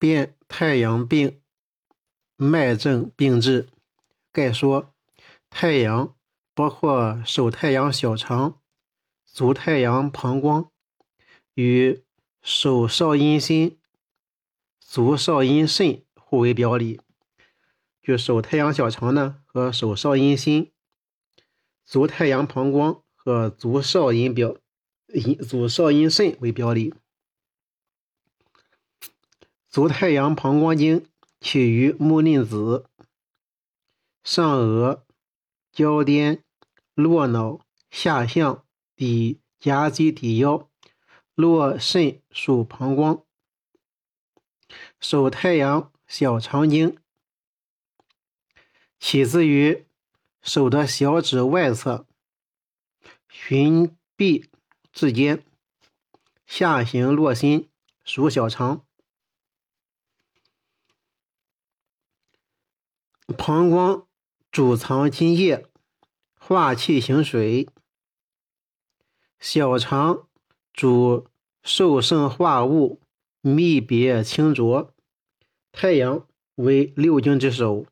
辨太阳病脉症病治概说：太阳包括手太阳小肠、足太阳膀胱与手少阴心、足少阴肾互为表里。就手太阳小肠呢和手少阴心，足太阳膀胱和足少阴表阴足少阴肾为表里。足太阳膀胱经起于目令子、上额、交巅、络脑、下项、抵夹脊、抵腰，络肾属膀胱。手太阳小肠经起自于手的小指外侧，循臂至肩，下行络心，属小肠。膀胱主藏津液，化气行水；小肠主受盛化物，泌别清浊。太阳为六经之首，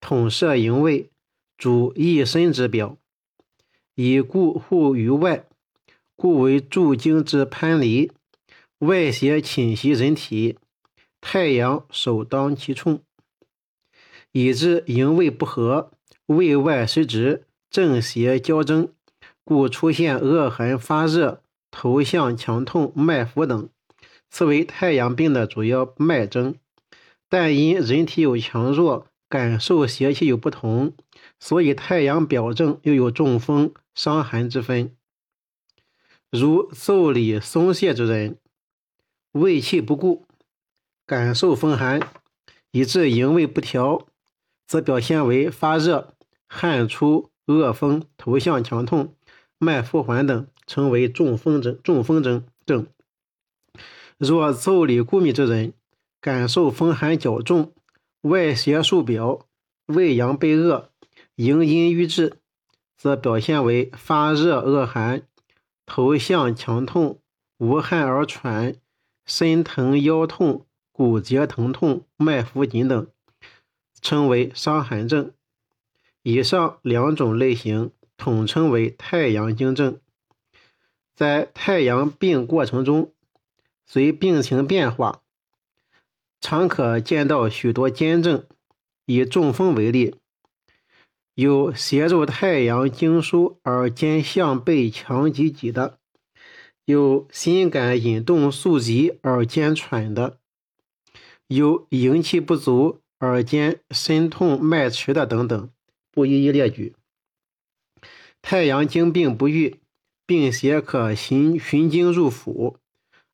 统摄营卫，主一身之表，以固护于外，故为诸经之藩篱。外邪侵袭人体，太阳首当其冲。以致营卫不和，卫外失职，正邪交争，故出现恶寒、发热、头项强痛、脉浮等，此为太阳病的主要脉征。但因人体有强弱，感受邪气有不同，所以太阳表症又有中风、伤寒之分。如奏里松懈之人，胃气不固，感受风寒，以致营卫不调。则表现为发热、汗出、恶风、头项强痛、脉浮缓等，称为中风症。中风症症。若奏里固密之人，感受风寒较重，外邪受表，胃阳被恶，营阴郁滞，则表现为发热恶寒、头项强痛、无汗而喘、身疼腰痛、骨节疼痛、脉浮紧等。称为伤寒症，以上两种类型统称为太阳经症。在太阳病过程中，随病情变化，常可见到许多兼症。以中风为例，有邪入太阳经枢而兼项背强及脊的；有心感引动速急而兼喘的；有营气不足。耳尖身痛脉迟的等等，不一一列举。太阳经病不愈，病邪可循循经入腑，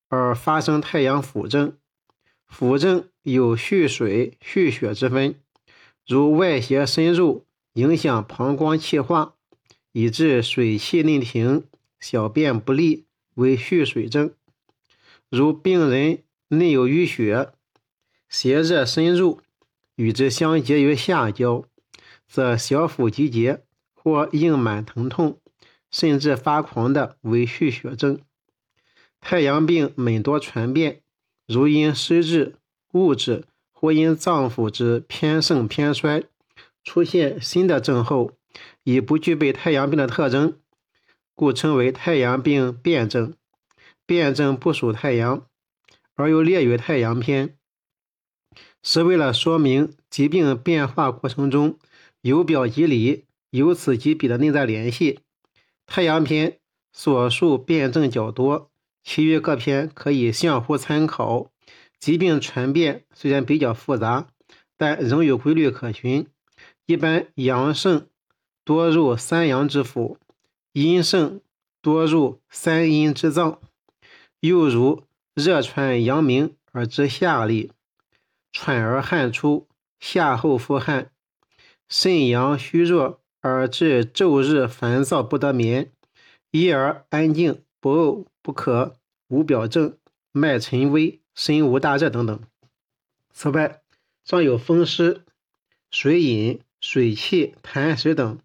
而发生太阳腑症。腑症有蓄水、蓄血之分，如外邪深入，影响膀胱气化，以致水气内停，小便不利，为蓄水症。如病人内有淤血，邪热深入。与之相结于下焦，则小腹积结或硬满疼痛，甚至发狂的为蓄血症。太阳病每多传变，如因湿滞、物质或因脏腑之偏盛偏衰，出现新的症候，已不具备太阳病的特征，故称为太阳病变症。变证不属太阳，而又列于太阳篇。是为了说明疾病变化过程中由表及里、由此及彼的内在联系。太阳篇所述辩证较多，其余各篇可以相互参考。疾病传变虽然比较复杂，但仍有规律可循。一般阳盛多入三阳之腑，阴盛多入三阴之脏。又如热传阳明而知下利。喘而汗出，夏后复汗；肾阳虚弱而致昼日烦躁不得眠，一而安静不呕不渴，无表症，脉沉微，身无大热等等。此外，尚有风湿、水饮、水气、痰湿等，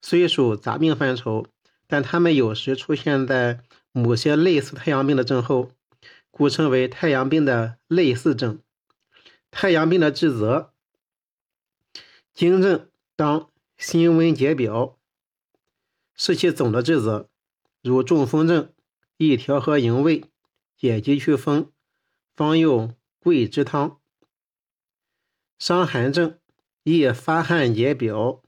虽属杂病范畴，但它们有时出现在某些类似太阳病的症候，故称为太阳病的类似症。太阳病的治则，经证当辛温解表，是其总的治则。如中风症，宜调和营卫，解肌祛风，方用桂枝汤。伤寒症，宜发汗解表，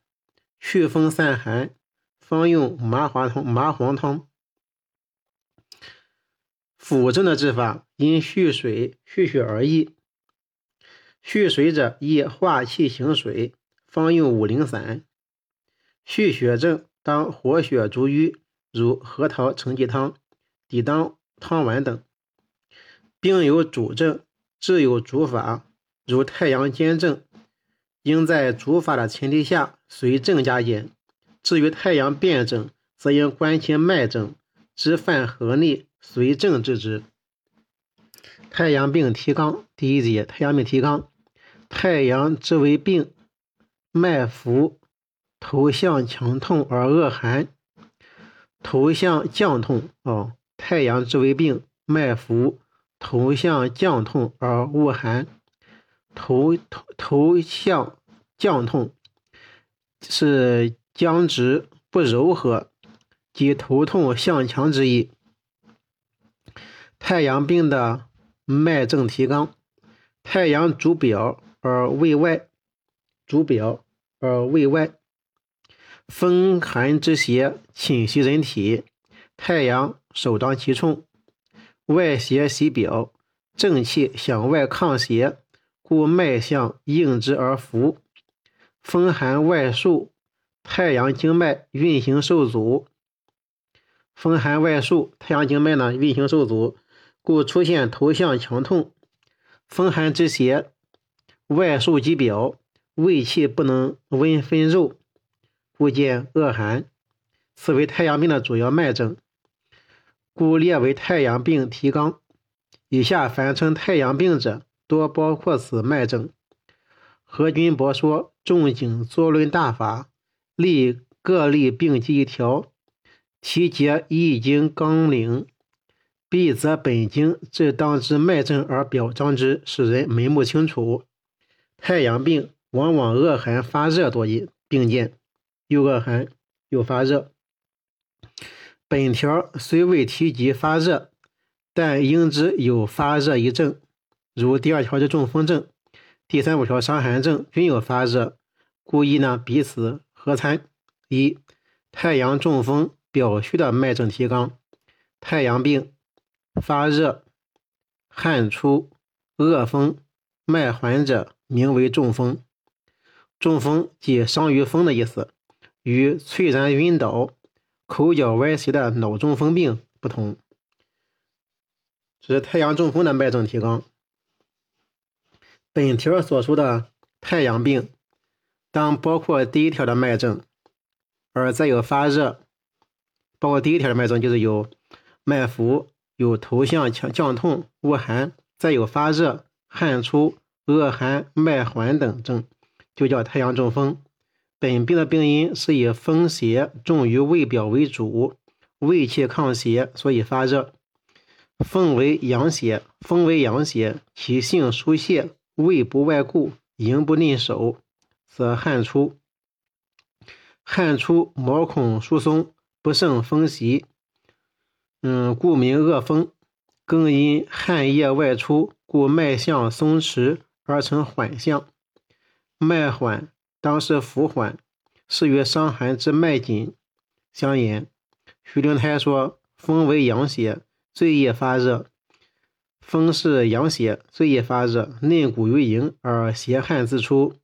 祛风散寒，方用麻黄汤。麻黄汤。腹症的治法，因蓄水蓄血而异。蓄水者，宜化气行水，方用五苓散；蓄血症，当活血逐瘀，如核桃承气汤、抵当汤丸等。病有主症，治有主法，如太阳兼症，应在主法的前提下随症加减；至于太阳辩证，则应观其脉证，知犯何逆，随症治之。太阳病提纲第一节：太阳病提纲。太阳之为病，脉浮，头项强痛而恶寒，头项降痛啊。太阳之为病，脉浮，头项降痛而恶寒，头头头项降痛是僵直不柔和，即头痛向强之意。太阳病的脉证提纲：太阳主表。而胃外，主表而胃外，风寒之邪侵袭人体，太阳首当其冲，外邪袭表，正气向外抗邪，故脉象应之而浮。风寒外束，太阳经脉运行受阻。风寒外束，太阳经脉呢运行受阻，故出现头项强痛。风寒之邪。外受及表，胃气不能温分肉，故见恶寒。此为太阳病的主要脉症，故列为太阳病提纲。以下凡称太阳病者，多包括此脉症。何君博说：仲景作论大法，立各类病机一条，其结易经纲领，必则本经至当之脉症而表彰之，使人眉目清楚。太阳病往往恶寒发热多因并见，又恶寒又发热。本条虽未提及发热，但应知有发热一症，如第二条的中风症、第三五条伤寒症均有发热，故意呢彼此合参。一、太阳中风表虚的脉症提纲：太阳病发热、汗出、恶风、脉缓者。名为中风，中风即伤于风的意思，与猝然晕倒、口角歪斜的脑中风病不同。这是太阳中风的脉症提纲。本条所说的太阳病，当包括第一条的脉症，而再有发热，包括第一条的脉症就是有脉浮、有头项降降痛、恶寒，再有发热、汗出。恶寒、脉缓等症，就叫太阳中风。本病的病因是以风邪重于胃表为主，胃气抗邪，所以发热。风为阳邪，风为阳邪，其性疏泄，胃不外固，营不内守，则汗出。汗出，毛孔疏松，不胜风袭，嗯，故名恶风。更因汗液外出，故脉象松弛。而成缓象，脉缓当是浮缓，是与伤寒之脉紧相沿。徐灵胎说：“风为阳邪，最易发热。风是阳邪，最易发热，内谷于营而邪汗自出。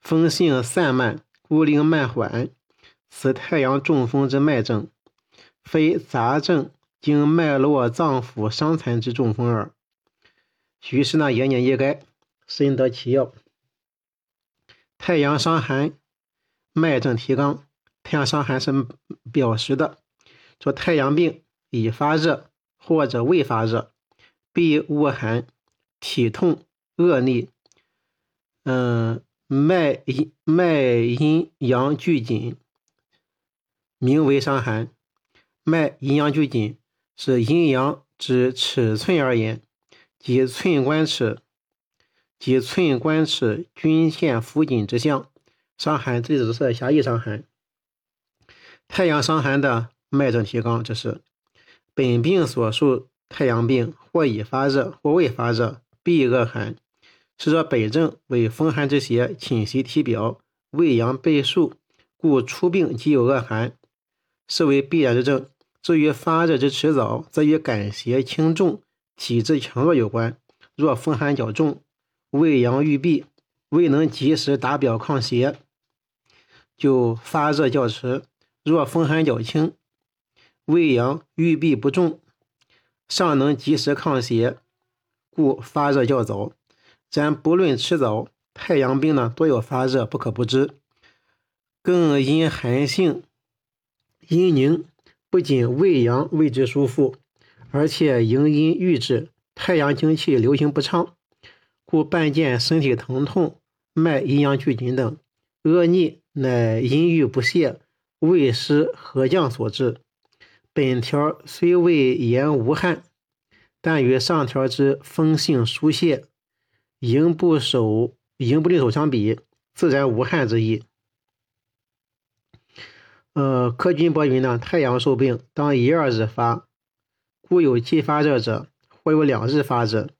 风性散漫，故令脉缓。此太阳中风之脉症，非杂症经脉络脏腑伤残之中风耳。”徐氏呢，言简意赅。深得其要。太阳伤寒，脉证提纲。太阳伤寒是表实的，说太阳病已发热或者未发热，必恶寒，体痛恶逆，嗯，脉阴脉阴阳俱紧，名为伤寒。脉阴阳俱紧，是阴阳之尺寸而言，即寸关尺。即寸关尺均线附近之象。伤寒这指的是狭义伤寒。太阳伤寒的脉症提纲，这是本病所述太阳病，或已发热，或未发热，必恶寒。是说本症为风寒之邪侵袭体表，胃阳被束，故出病即有恶寒，是为必然之症。至于发热之迟早，则与感邪轻重、体质强弱有关。若风寒较重，胃阳郁闭，未能及时达表抗邪，就发热较迟；若风寒较轻，胃阳郁闭不重，尚能及时抗邪，故发热较早。咱不论迟早，太阳病呢多有发热，不可不知。更因寒性阴凝，不仅胃阳为之舒服，而且营阴郁滞，太阳精气流行不畅，故伴见身体疼痛、脉阴阳俱紧等。恶逆乃阴郁不泄、胃湿合降所致。本条虽未言无汗，但与上条之风性疏泄。营不守、营不令手相比，自然无汗之意。呃，柯君伯云呢，太阳受病，当一二日发，故有既发热者，或有两日发者。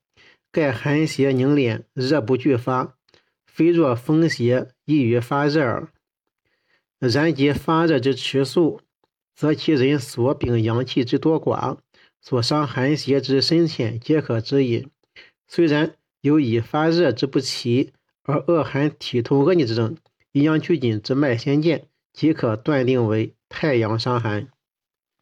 盖寒邪凝敛，热不俱发，非若风邪易于发热耳。然即发热之迟速，则其人所秉阳气之多寡，所伤寒邪之深浅，皆可知矣。虽然。有以发热之不齐而恶寒体痛恶逆之症，阴阳俱紧之脉先见，即可断定为太阳伤寒。